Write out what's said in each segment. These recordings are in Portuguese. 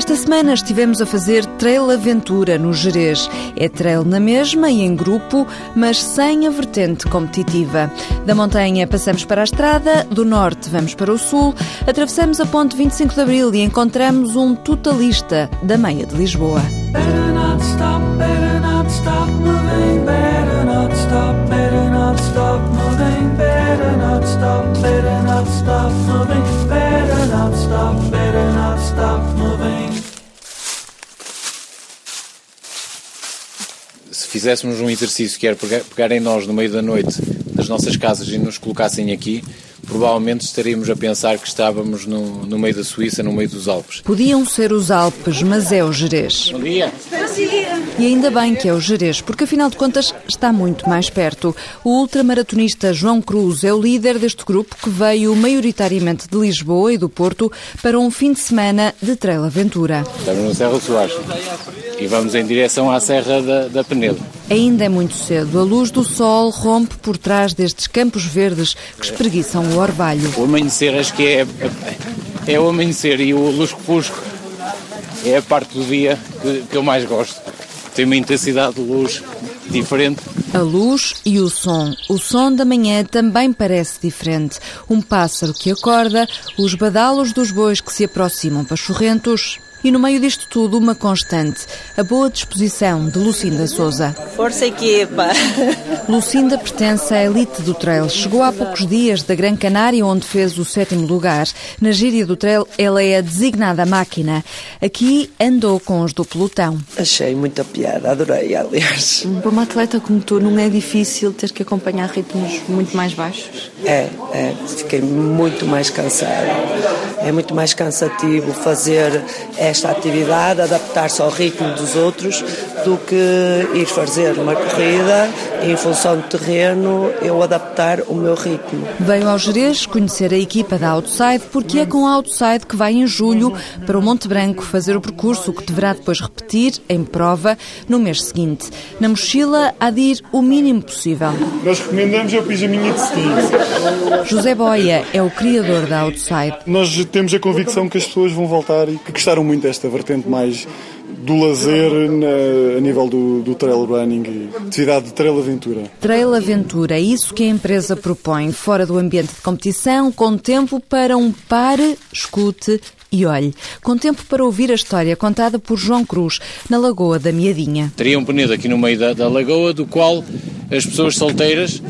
Esta semana estivemos a fazer Trail Aventura no Jerez. É trail na mesma e em grupo, mas sem a vertente competitiva. Da montanha passamos para a estrada, do norte vamos para o sul, atravessamos a ponte 25 de Abril e encontramos um totalista da meia de Lisboa. Stop moving, better not stop, better not stop moving, better not stop, better not stop moving, better not stop, better not stop moving. se fizéssemos um exercício que era pegar, em nós no meio da noite das nossas casas e nos colocassem aqui, provavelmente estaríamos a pensar que estávamos no, no meio da Suíça, no meio dos Alpes. Podiam ser os Alpes, mas é o Jerez. Bom dia. Bom dia. E ainda bem que é o Jerez, porque afinal de contas está muito mais perto. O ultramaratonista João Cruz é o líder deste grupo que veio maioritariamente de Lisboa e do Porto para um fim de semana de trail aventura. Estamos no Serra Soares e vamos em direção à Serra da, da Penedo. Ainda é muito cedo. A luz do sol rompe por trás destes campos verdes que espreguiçam o orvalho. O amanhecer, acho que é, é, o amanhecer e o lusco-fusco é a parte do dia que, que eu mais gosto. Tem uma intensidade de luz diferente. A luz e o som. O som da manhã também parece diferente. Um pássaro que acorda, os badalos dos bois que se aproximam pachorrentos. E no meio disto tudo, uma constante, a boa disposição de Lucinda Souza. Força equipa! Lucinda pertence à elite do trail. Chegou há poucos dias da Gran Canária, onde fez o sétimo lugar. Na gíria do trail, ela é a designada máquina. Aqui andou com os do pelotão. Achei muita piada, adorei, aliás. Para uma atleta como tu, não é difícil ter que acompanhar ritmos muito mais baixos? É, é. Fiquei muito mais cansada. É muito mais cansativo fazer esta atividade, adaptar-se ao ritmo dos outros, do que ir fazer uma corrida em função do terreno, eu adaptar o meu ritmo. Veio ao Jerez conhecer a equipa da Outside, porque é com a Outside que vai em julho para o Monte Branco fazer o percurso que deverá depois repetir em prova no mês seguinte. Na mochila há de ir o mínimo possível. Nós recomendamos é o pijaminha de steam. José Boia é o criador da Outside. Nós temos a convicção que as pessoas vão voltar e que gostaram muito desta vertente mais do lazer na, a nível do, do, trail running e atividade de trail aventura. Trail aventura, é isso que a empresa propõe, fora do ambiente de competição, com tempo para um pare, escute e olhe, com tempo para ouvir a história contada por João Cruz na Lagoa da Miadinha. Teria um penedo aqui no meio da, da lagoa, do qual as pessoas solteiras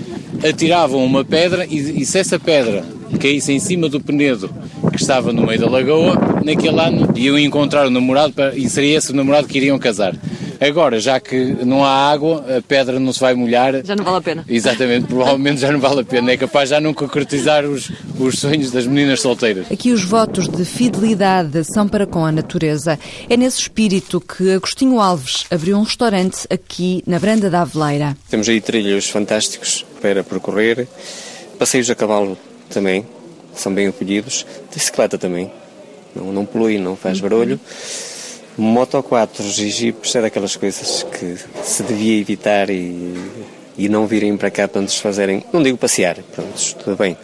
atiravam uma pedra e, e se essa pedra caísse em cima do penedo que estava no meio da lagoa, naquele ano iam encontrar o namorado para, e seria esse o namorado que iriam casar. Agora, já que não há água, a pedra não se vai molhar. Já não vale a pena. Exatamente, provavelmente já não vale a pena. É capaz já não concretizar os, os sonhos das meninas solteiras. Aqui os votos de fidelidade são para com a natureza. É nesse espírito que Agostinho Alves abriu um restaurante aqui na Branda da Aveleira. Temos aí trilhos fantásticos para percorrer, passeios a cavalo também, são bem acolhidos, bicicleta também, não, não polui, não faz barulho. Moto 4 e Jeeps é daquelas coisas que se devia evitar e, e não virem para cá para nos fazerem, não digo passear, pronto, tudo bem,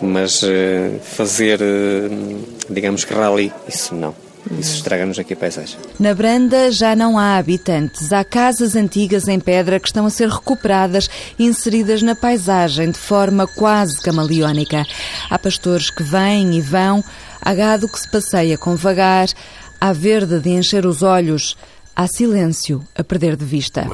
mas uh, fazer, uh, digamos que rally, isso não. Isso estraga-nos aqui a paisagem. Na Branda já não há habitantes. Há casas antigas em pedra que estão a ser recuperadas e inseridas na paisagem de forma quase camaleónica. Há pastores que vêm e vão, há gado que se passeia com vagar, Há verde de encher os olhos, há silêncio a perder de vista.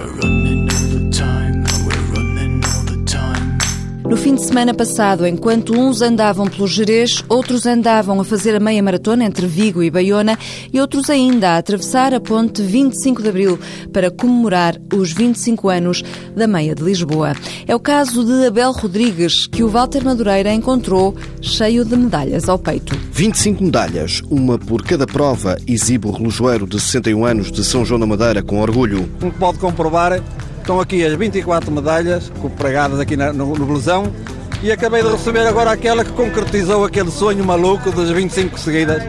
No fim de semana passado, enquanto uns andavam pelo Jerez, outros andavam a fazer a meia maratona entre Vigo e Baiona e outros ainda a atravessar a ponte 25 de Abril para comemorar os 25 anos da meia de Lisboa. É o caso de Abel Rodrigues, que o Walter Madureira encontrou cheio de medalhas ao peito. 25 medalhas, uma por cada prova, exibe o relojoeiro de 61 anos de São João da Madeira com orgulho. Como pode comprovar, Estão aqui as 24 medalhas pregadas aqui no, no blusão e acabei de receber agora aquela que concretizou aquele sonho maluco das 25 seguidas.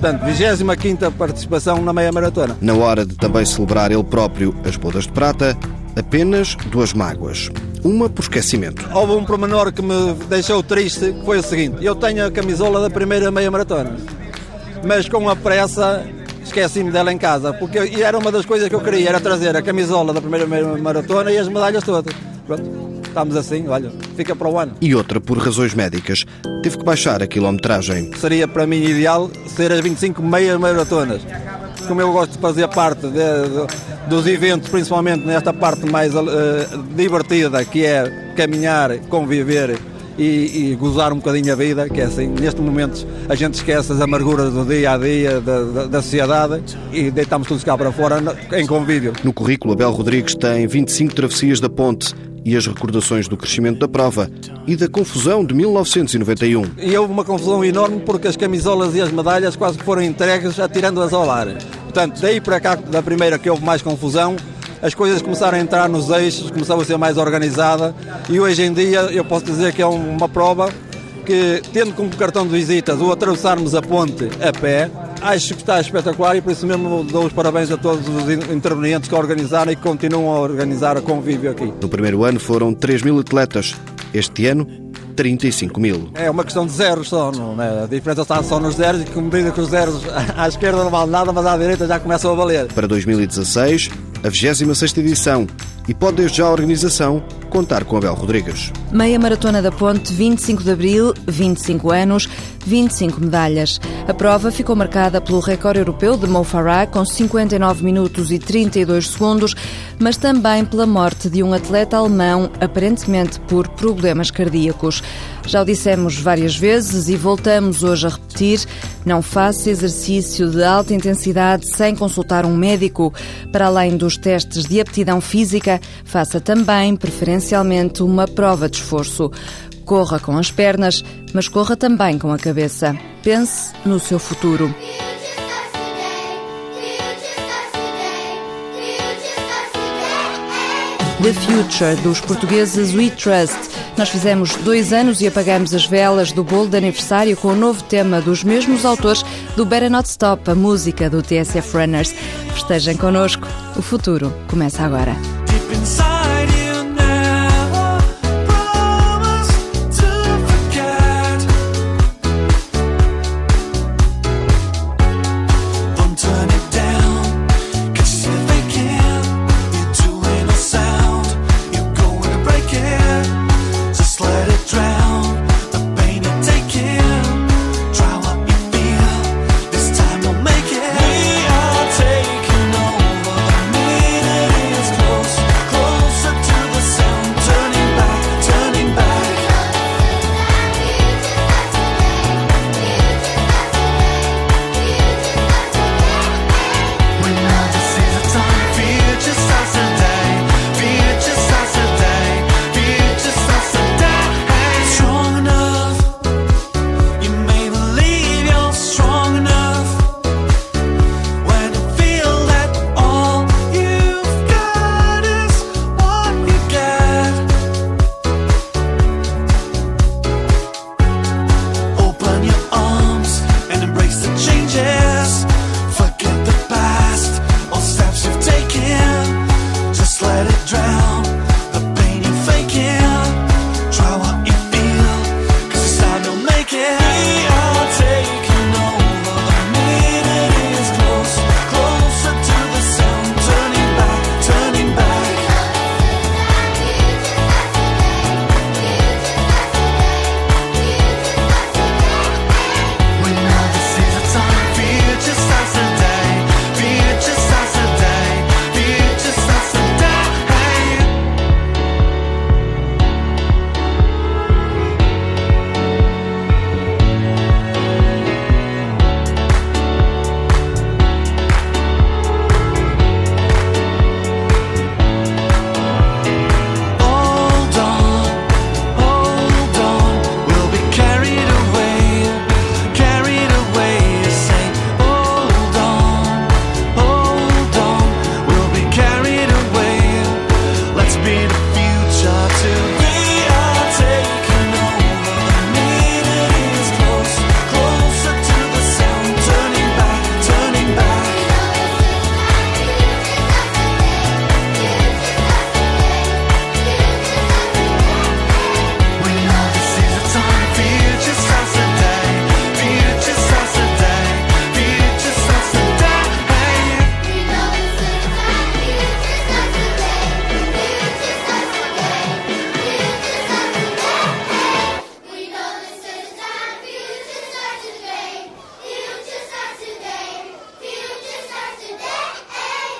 Portanto, 25 participação na meia maratona. Na hora de também celebrar ele próprio as bodas de prata, apenas duas mágoas. Uma por esquecimento. Houve um pormenor que me deixou triste, que foi o seguinte: eu tenho a camisola da primeira meia maratona, mas com a pressa esqueci-me dela em casa, porque e era uma das coisas que eu queria, era trazer a camisola da primeira maratona e as medalhas todas. Pronto, estamos assim, olha, fica para o ano. E outra, por razões médicas, teve que baixar a quilometragem. Seria para mim ideal ser as 25 meias maratonas. Como eu gosto de fazer parte de, de, dos eventos, principalmente nesta parte mais uh, divertida, que é caminhar, conviver e, e, gozar um bocadinho a vida, que é assim, neste momento a gente esquece as amarguras do dia a dia, da, da, da sociedade e deitamos tudo cá para fora em convívio. No currículo, Abel Rodrigues tem 25 travessias da ponte e as recordações do crescimento da prova e da confusão de 1991. E houve uma confusão enorme porque as camisolas e as medalhas quase foram entregues atirando-as ao ar. Portanto, daí para cá, da primeira que houve mais confusão, as coisas começaram a entrar nos eixos, começou a ser mais organizada e hoje em dia eu posso dizer que é uma prova que, tendo como cartão de visitas o atravessarmos a ponte a pé, acho que está espetacular e por isso mesmo dou os parabéns a todos os intervenientes que organizaram e que continuam a organizar a convívio aqui. No primeiro ano foram 3 mil atletas. Este ano, 35 mil. É uma questão de zeros só, não é? A diferença está só nos zeros e como dizem que os zeros à esquerda não vale nada, mas à direita já começam a valer. Para 2016, a 26ª edição e pode desde já a organização contar com Abel Rodrigues. Meia Maratona da Ponte, 25 de Abril, 25 anos, 25 medalhas. A prova ficou marcada pelo recorde europeu de Mo Farah, com 59 minutos e 32 segundos, mas também pela morte de um atleta alemão, aparentemente por problemas cardíacos. Já o dissemos várias vezes e voltamos hoje a repetir: não faça exercício de alta intensidade sem consultar um médico. Para além dos testes de aptidão física, faça também, preferencialmente, uma prova de esforço. Corra com as pernas, mas corra também com a cabeça. Pense no seu futuro. The Future, dos portugueses We Trust. Nós fizemos dois anos e apagamos as velas do bolo de aniversário com o novo tema dos mesmos autores do Better Not Stop, a música do TSF Runners. Estejam connosco, o futuro começa agora.